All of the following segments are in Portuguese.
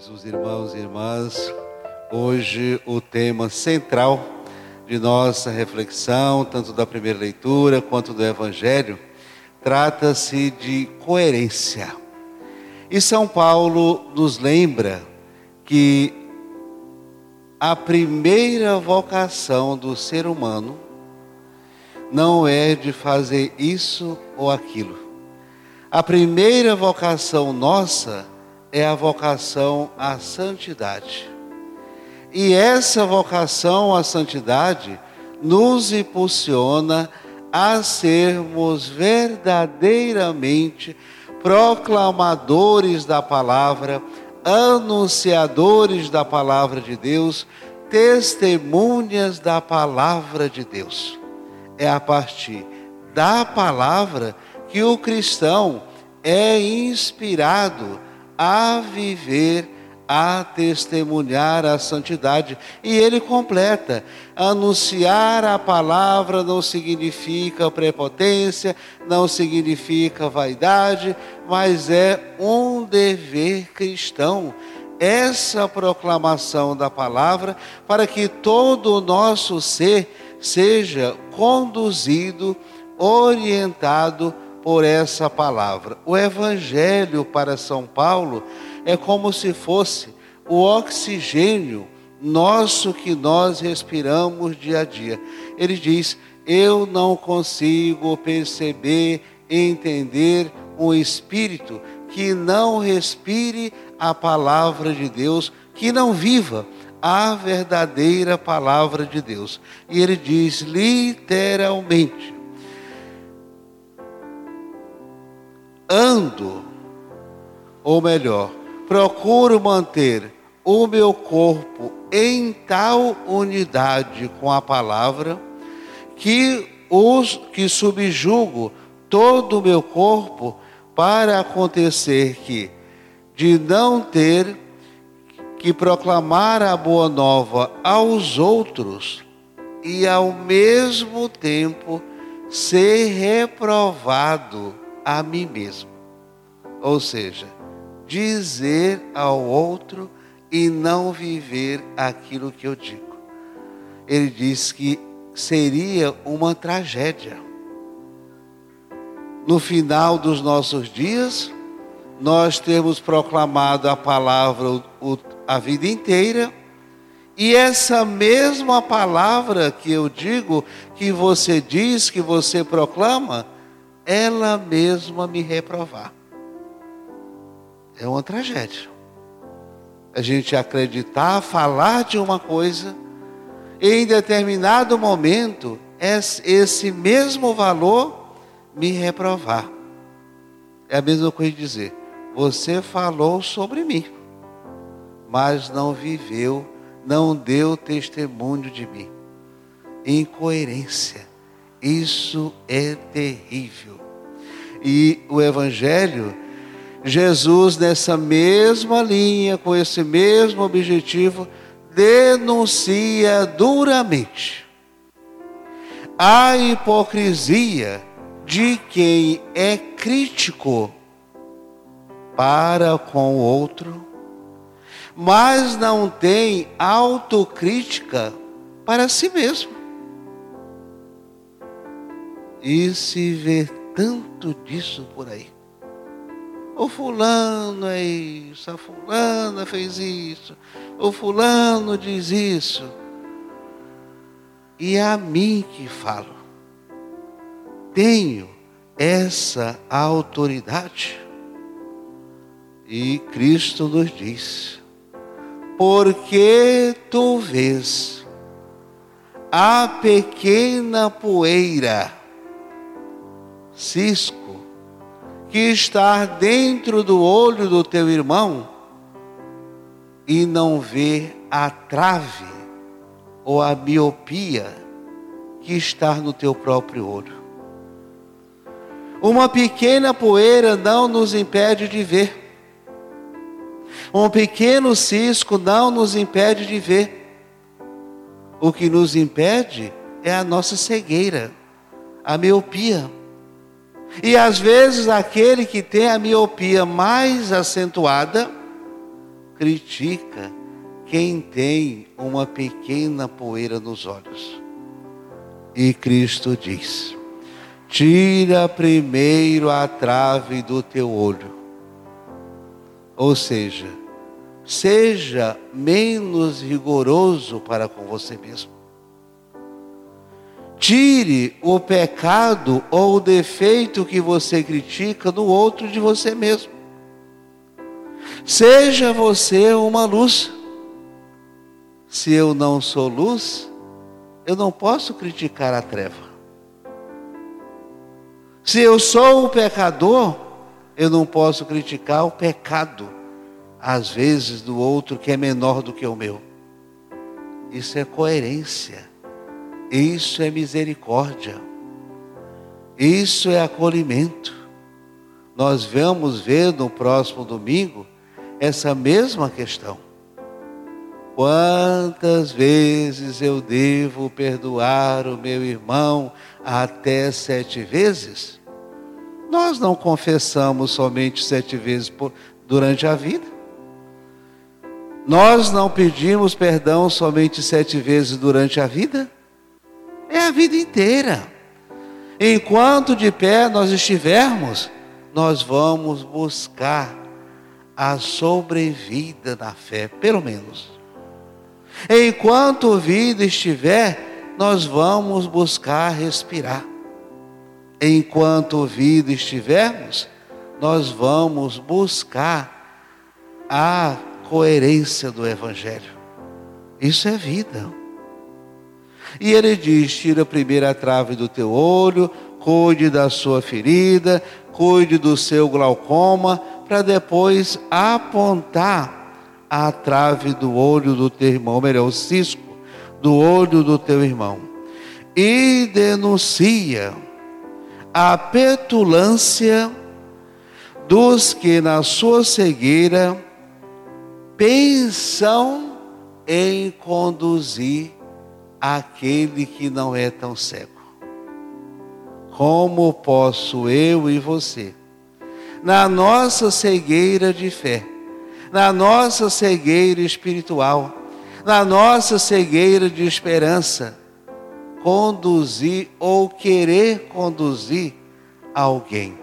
Jesus, irmãos e irmãs, hoje o tema central de nossa reflexão, tanto da primeira leitura quanto do Evangelho, trata-se de coerência. E São Paulo nos lembra que a primeira vocação do ser humano não é de fazer isso ou aquilo. A primeira vocação nossa é a vocação à santidade. E essa vocação à santidade nos impulsiona a sermos verdadeiramente proclamadores da palavra, anunciadores da palavra de Deus, testemunhas da palavra de Deus. É a partir da palavra que o cristão é inspirado a viver, a testemunhar a santidade. E ele completa: anunciar a palavra não significa prepotência, não significa vaidade, mas é um dever cristão. Essa proclamação da palavra, para que todo o nosso ser seja conduzido, orientado, por essa palavra. O Evangelho para São Paulo é como se fosse o oxigênio nosso que nós respiramos dia a dia. Ele diz: Eu não consigo perceber, entender um espírito que não respire a palavra de Deus, que não viva a verdadeira palavra de Deus. E ele diz literalmente: ando, ou melhor, procuro manter o meu corpo em tal unidade com a palavra que os que subjugo todo o meu corpo para acontecer que de não ter que proclamar a boa nova aos outros e ao mesmo tempo ser reprovado a mim mesmo. Ou seja, dizer ao outro e não viver aquilo que eu digo. Ele diz que seria uma tragédia. No final dos nossos dias, nós temos proclamado a palavra a vida inteira, e essa mesma palavra que eu digo, que você diz, que você proclama, ela mesma me reprovar. É uma tragédia. A gente acreditar, falar de uma coisa, e em determinado momento, esse mesmo valor me reprovar. É a mesma coisa de dizer: você falou sobre mim, mas não viveu, não deu testemunho de mim. Incoerência. Isso é terrível. E o Evangelho, Jesus, nessa mesma linha, com esse mesmo objetivo, denuncia duramente a hipocrisia de quem é crítico para com o outro, mas não tem autocrítica para si mesmo. E se vê tanto disso por aí. O fulano é isso, a fulana fez isso, o fulano diz isso. E é a mim que falo. Tenho essa autoridade. E Cristo nos diz: porque tu vês a pequena poeira cisco que está dentro do olho do teu irmão e não vê a trave ou a miopia que está no teu próprio olho. Uma pequena poeira não nos impede de ver. Um pequeno cisco não nos impede de ver. O que nos impede é a nossa cegueira, a miopia. E às vezes aquele que tem a miopia mais acentuada, critica quem tem uma pequena poeira nos olhos. E Cristo diz: Tira primeiro a trave do teu olho. Ou seja, seja menos rigoroso para com você mesmo. Tire o pecado ou o defeito que você critica no outro de você mesmo. Seja você uma luz. Se eu não sou luz, eu não posso criticar a treva. Se eu sou o pecador, eu não posso criticar o pecado, às vezes, do outro que é menor do que o meu. Isso é coerência. Isso é misericórdia. Isso é acolhimento. Nós vamos ver no próximo domingo essa mesma questão. Quantas vezes eu devo perdoar o meu irmão até sete vezes? Nós não confessamos somente sete vezes por, durante a vida. Nós não pedimos perdão somente sete vezes durante a vida. Vida inteira. Enquanto de pé nós estivermos, nós vamos buscar a sobrevida na fé, pelo menos. Enquanto vida estiver, nós vamos buscar respirar enquanto vida estivermos, nós vamos buscar a coerência do Evangelho. Isso é vida. E ele diz: tira a primeira trave do teu olho, cuide da sua ferida, cuide do seu glaucoma, para depois apontar a trave do olho do teu irmão, melhor, o cisco do olho do teu irmão. E denuncia a petulância dos que na sua cegueira pensam em conduzir aquele que não é tão cego. Como posso eu e você, na nossa cegueira de fé, na nossa cegueira espiritual, na nossa cegueira de esperança, conduzir ou querer conduzir alguém.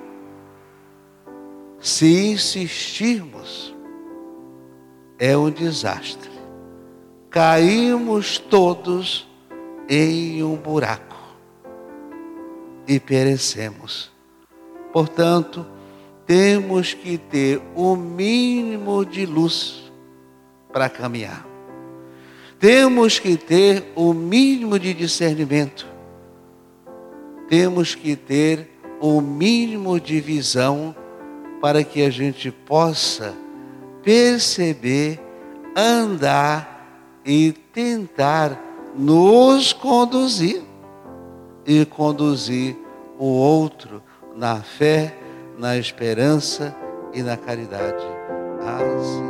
Se insistirmos, é um desastre. Caímos todos em um buraco e perecemos. Portanto, temos que ter o mínimo de luz para caminhar. Temos que ter o mínimo de discernimento. Temos que ter o mínimo de visão para que a gente possa perceber, andar e tentar nos conduzir e conduzir o outro na fé, na esperança e na caridade. Assim.